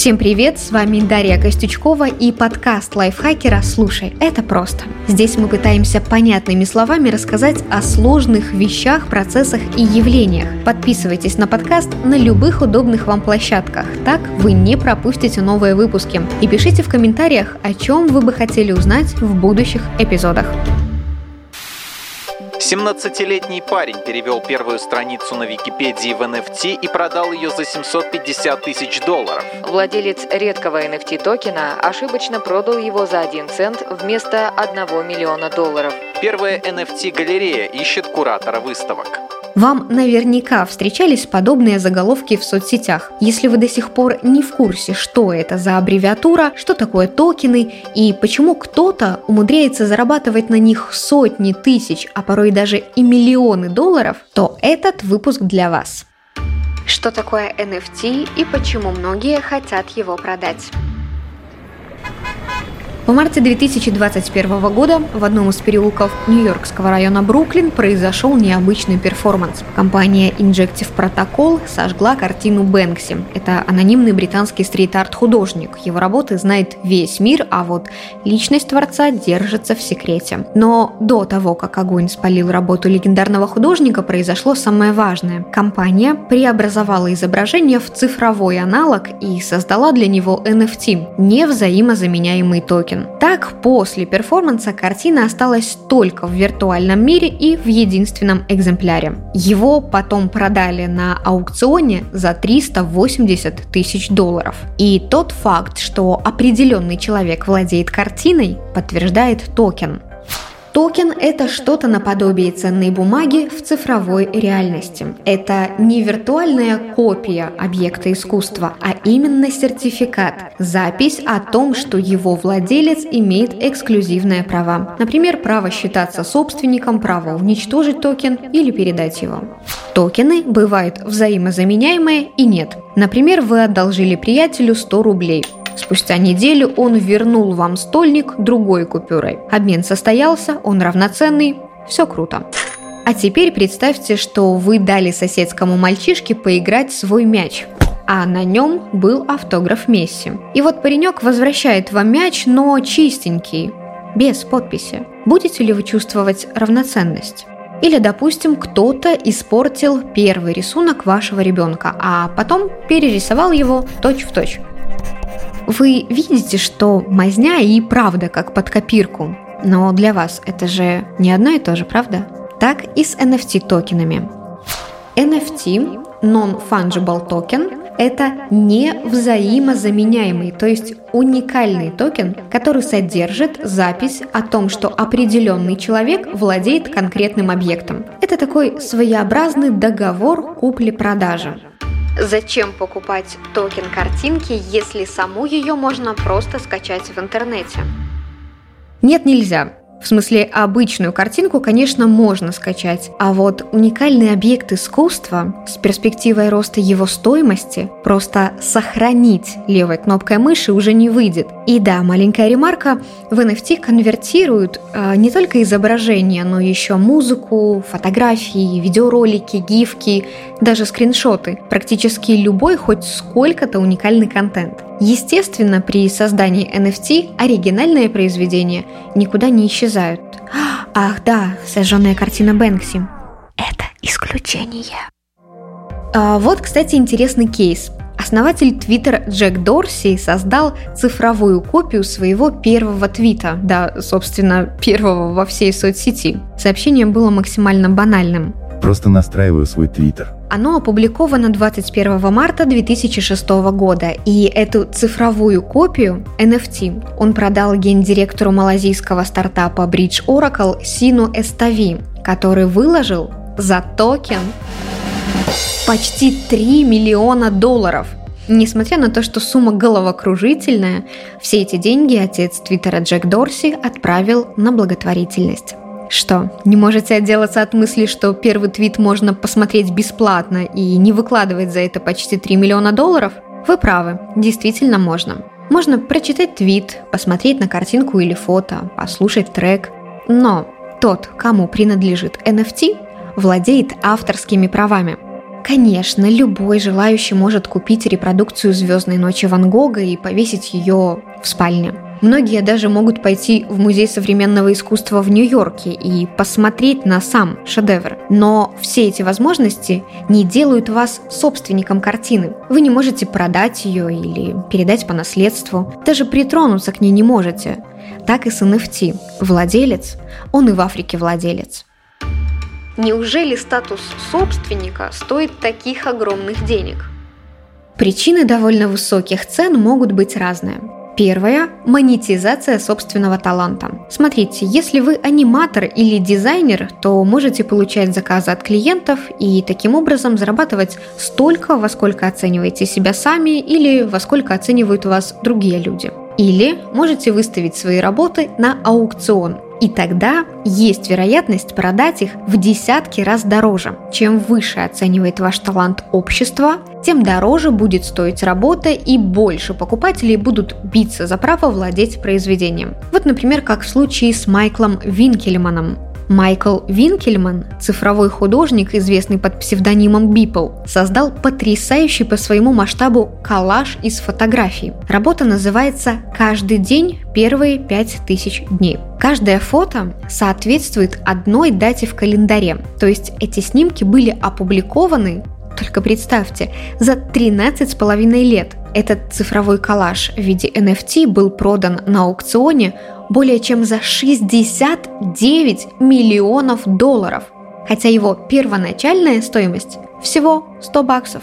Всем привет, с вами Дарья Костючкова и подкаст лайфхакера «Слушай, это просто». Здесь мы пытаемся понятными словами рассказать о сложных вещах, процессах и явлениях. Подписывайтесь на подкаст на любых удобных вам площадках, так вы не пропустите новые выпуски. И пишите в комментариях, о чем вы бы хотели узнать в будущих эпизодах. 17-летний парень перевел первую страницу на Википедии в NFT и продал ее за 750 тысяч долларов. Владелец редкого NFT токена ошибочно продал его за 1 цент вместо 1 миллиона долларов. Первая NFT-галерея ищет куратора выставок. Вам наверняка встречались подобные заголовки в соцсетях. Если вы до сих пор не в курсе, что это за аббревиатура, что такое токены и почему кто-то умудряется зарабатывать на них сотни тысяч, а порой даже и миллионы долларов, то этот выпуск для вас. Что такое NFT и почему многие хотят его продать? В марте 2021 года в одном из переулков Нью-Йоркского района Бруклин произошел необычный перформанс. Компания Injective Protocol сожгла картину Бэнкси. Это анонимный британский стрит-арт художник. Его работы знает весь мир, а вот личность творца держится в секрете. Но до того, как огонь спалил работу легендарного художника, произошло самое важное. Компания преобразовала изображение в цифровой аналог и создала для него NFT – невзаимозаменяемый токен. Так, после перформанса картина осталась только в виртуальном мире и в единственном экземпляре. Его потом продали на аукционе за 380 тысяч долларов. И тот факт, что определенный человек владеет картиной, подтверждает токен. Токен – это что-то наподобие ценной бумаги в цифровой реальности. Это не виртуальная копия объекта искусства, а именно сертификат – запись о том, что его владелец имеет эксклюзивные права. Например, право считаться собственником, право уничтожить токен или передать его. Токены бывают взаимозаменяемые и нет. Например, вы одолжили приятелю 100 рублей – Спустя неделю он вернул вам стольник другой купюрой. Обмен состоялся, он равноценный, все круто. А теперь представьте, что вы дали соседскому мальчишке поиграть свой мяч, а на нем был автограф Месси. И вот паренек возвращает вам мяч, но чистенький, без подписи. Будете ли вы чувствовать равноценность? Или, допустим, кто-то испортил первый рисунок вашего ребенка, а потом перерисовал его точь-в-точь. точь. Вы видите, что мазня и правда как под копирку, но для вас это же не одно и то же, правда? Так и с NFT токенами. NFT, Non-Fungible Token, это не взаимозаменяемый, то есть уникальный токен, который содержит запись о том, что определенный человек владеет конкретным объектом. Это такой своеобразный договор купли-продажи. Зачем покупать токен картинки, если саму ее можно просто скачать в интернете? Нет, нельзя. В смысле, обычную картинку, конечно, можно скачать, а вот уникальный объект искусства с перспективой роста его стоимости просто сохранить левой кнопкой мыши уже не выйдет. И да, маленькая ремарка, в NFT конвертируют э, не только изображения, но еще музыку, фотографии, видеоролики, гифки, даже скриншоты. Практически любой хоть сколько-то уникальный контент. Естественно, при создании NFT оригинальные произведения никуда не исчезают. Ах да, сожженная картина Бэнкси. Это исключение. А вот, кстати, интересный кейс. Основатель Твиттера Джек Дорси создал цифровую копию своего первого твита, да, собственно, первого во всей соцсети. Сообщение было максимально банальным. Просто настраиваю свой твиттер. Оно опубликовано 21 марта 2006 года, и эту цифровую копию NFT он продал гендиректору малазийского стартапа Bridge Oracle Сину Эстави, который выложил за токен почти 3 миллиона долларов. Несмотря на то, что сумма головокружительная, все эти деньги отец Твиттера Джек Дорси отправил на благотворительность. Что, не можете отделаться от мысли, что первый твит можно посмотреть бесплатно и не выкладывать за это почти 3 миллиона долларов? Вы правы, действительно можно. Можно прочитать твит, посмотреть на картинку или фото, послушать трек. Но тот, кому принадлежит NFT, владеет авторскими правами. Конечно, любой желающий может купить репродукцию «Звездной ночи» Ван Гога и повесить ее в спальне. Многие даже могут пойти в Музей современного искусства в Нью-Йорке и посмотреть на сам шедевр. Но все эти возможности не делают вас собственником картины. Вы не можете продать ее или передать по наследству. Даже притронуться к ней не можете. Так и с NFT. Владелец, он и в Африке владелец. Неужели статус собственника стоит таких огромных денег? Причины довольно высоких цен могут быть разные. Первое – монетизация собственного таланта. Смотрите, если вы аниматор или дизайнер, то можете получать заказы от клиентов и таким образом зарабатывать столько, во сколько оцениваете себя сами или во сколько оценивают вас другие люди. Или можете выставить свои работы на аукцион и тогда есть вероятность продать их в десятки раз дороже. Чем выше оценивает ваш талант общество, тем дороже будет стоить работа и больше покупателей будут биться за право владеть произведением. Вот, например, как в случае с Майклом Винкельманом, Майкл Винкельман, цифровой художник, известный под псевдонимом Бипл, создал потрясающий по своему масштабу коллаж из фотографий. Работа называется «Каждый день первые пять тысяч дней». Каждое фото соответствует одной дате в календаре, то есть эти снимки были опубликованы только представьте, за 13 с половиной лет этот цифровой коллаж в виде NFT был продан на аукционе более чем за 69 миллионов долларов, хотя его первоначальная стоимость всего 100 баксов.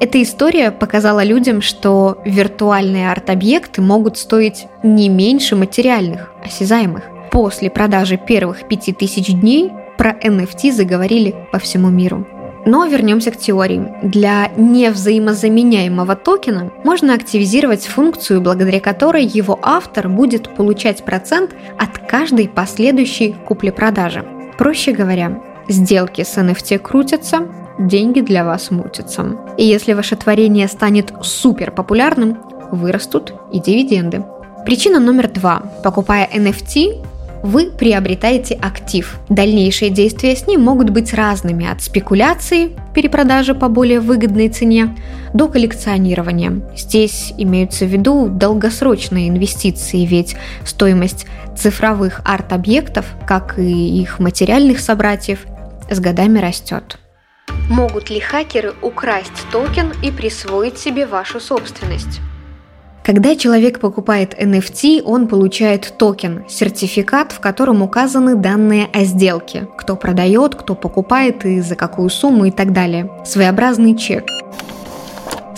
Эта история показала людям, что виртуальные арт-объекты могут стоить не меньше материальных, осязаемых. После продажи первых 5000 дней про NFT заговорили по всему миру. Но вернемся к теории. Для невзаимозаменяемого токена можно активизировать функцию, благодаря которой его автор будет получать процент от каждой последующей купли-продажи. Проще говоря, сделки с NFT крутятся, деньги для вас мутятся. И если ваше творение станет супер популярным, вырастут и дивиденды. Причина номер два. Покупая NFT, вы приобретаете актив. Дальнейшие действия с ним могут быть разными, от спекуляции, перепродажи по более выгодной цене, до коллекционирования. Здесь имеются в виду долгосрочные инвестиции, ведь стоимость цифровых арт-объектов, как и их материальных собратьев, с годами растет. Могут ли хакеры украсть токен и присвоить себе вашу собственность? Когда человек покупает NFT, он получает токен, сертификат, в котором указаны данные о сделке, кто продает, кто покупает и за какую сумму и так далее. Своеобразный чек.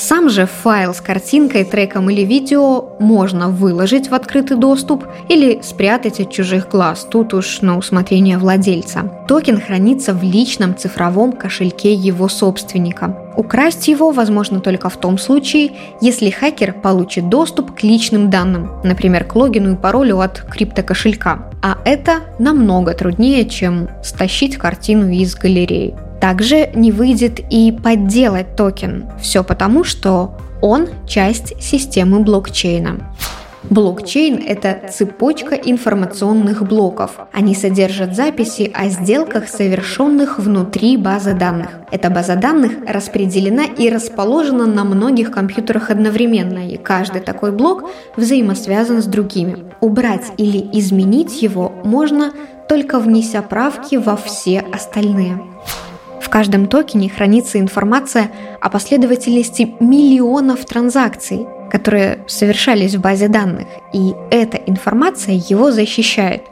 Сам же файл с картинкой, треком или видео можно выложить в открытый доступ или спрятать от чужих глаз, тут уж на усмотрение владельца. Токен хранится в личном цифровом кошельке его собственника. Украсть его возможно только в том случае, если хакер получит доступ к личным данным, например, к логину и паролю от криптокошелька. А это намного труднее, чем стащить картину из галереи. Также не выйдет и подделать токен. Все потому, что он часть системы блокчейна. Блокчейн – это цепочка информационных блоков. Они содержат записи о сделках, совершенных внутри базы данных. Эта база данных распределена и расположена на многих компьютерах одновременно, и каждый такой блок взаимосвязан с другими. Убрать или изменить его можно только внеся правки во все остальные. В каждом токене хранится информация о последовательности миллионов транзакций, которые совершались в базе данных, и эта информация его защищает.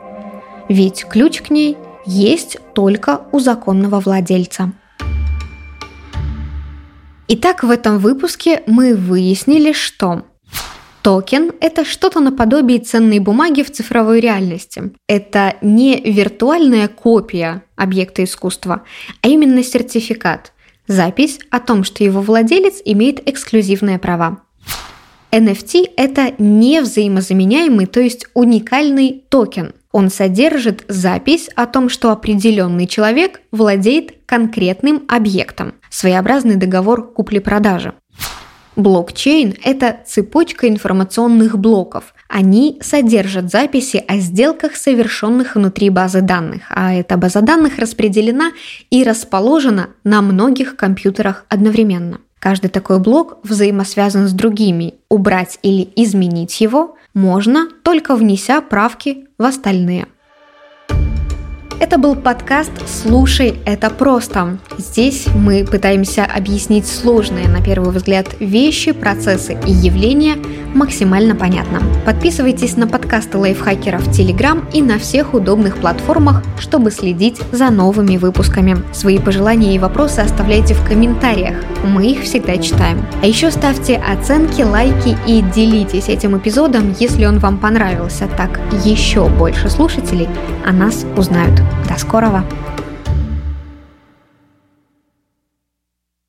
Ведь ключ к ней есть только у законного владельца. Итак, в этом выпуске мы выяснили, что Токен – это что-то наподобие ценной бумаги в цифровой реальности. Это не виртуальная копия объекта искусства, а именно сертификат – запись о том, что его владелец имеет эксклюзивные права. NFT – это не взаимозаменяемый, то есть уникальный токен. Он содержит запись о том, что определенный человек владеет конкретным объектом, своеобразный договор купли-продажи. Блокчейн – это цепочка информационных блоков. Они содержат записи о сделках, совершенных внутри базы данных, а эта база данных распределена и расположена на многих компьютерах одновременно. Каждый такой блок взаимосвязан с другими. Убрать или изменить его можно, только внеся правки в остальные. Это был подкаст «Слушай, это просто». Здесь мы пытаемся объяснить сложные, на первый взгляд, вещи, процессы и явления максимально понятно. Подписывайтесь на подкасты лайфхакеров в Телеграм и на всех удобных платформах, чтобы следить за новыми выпусками. Свои пожелания и вопросы оставляйте в комментариях. Мы их всегда читаем. А еще ставьте оценки, лайки и делитесь этим эпизодом, если он вам понравился. Так еще больше слушателей о нас узнают. До скорого!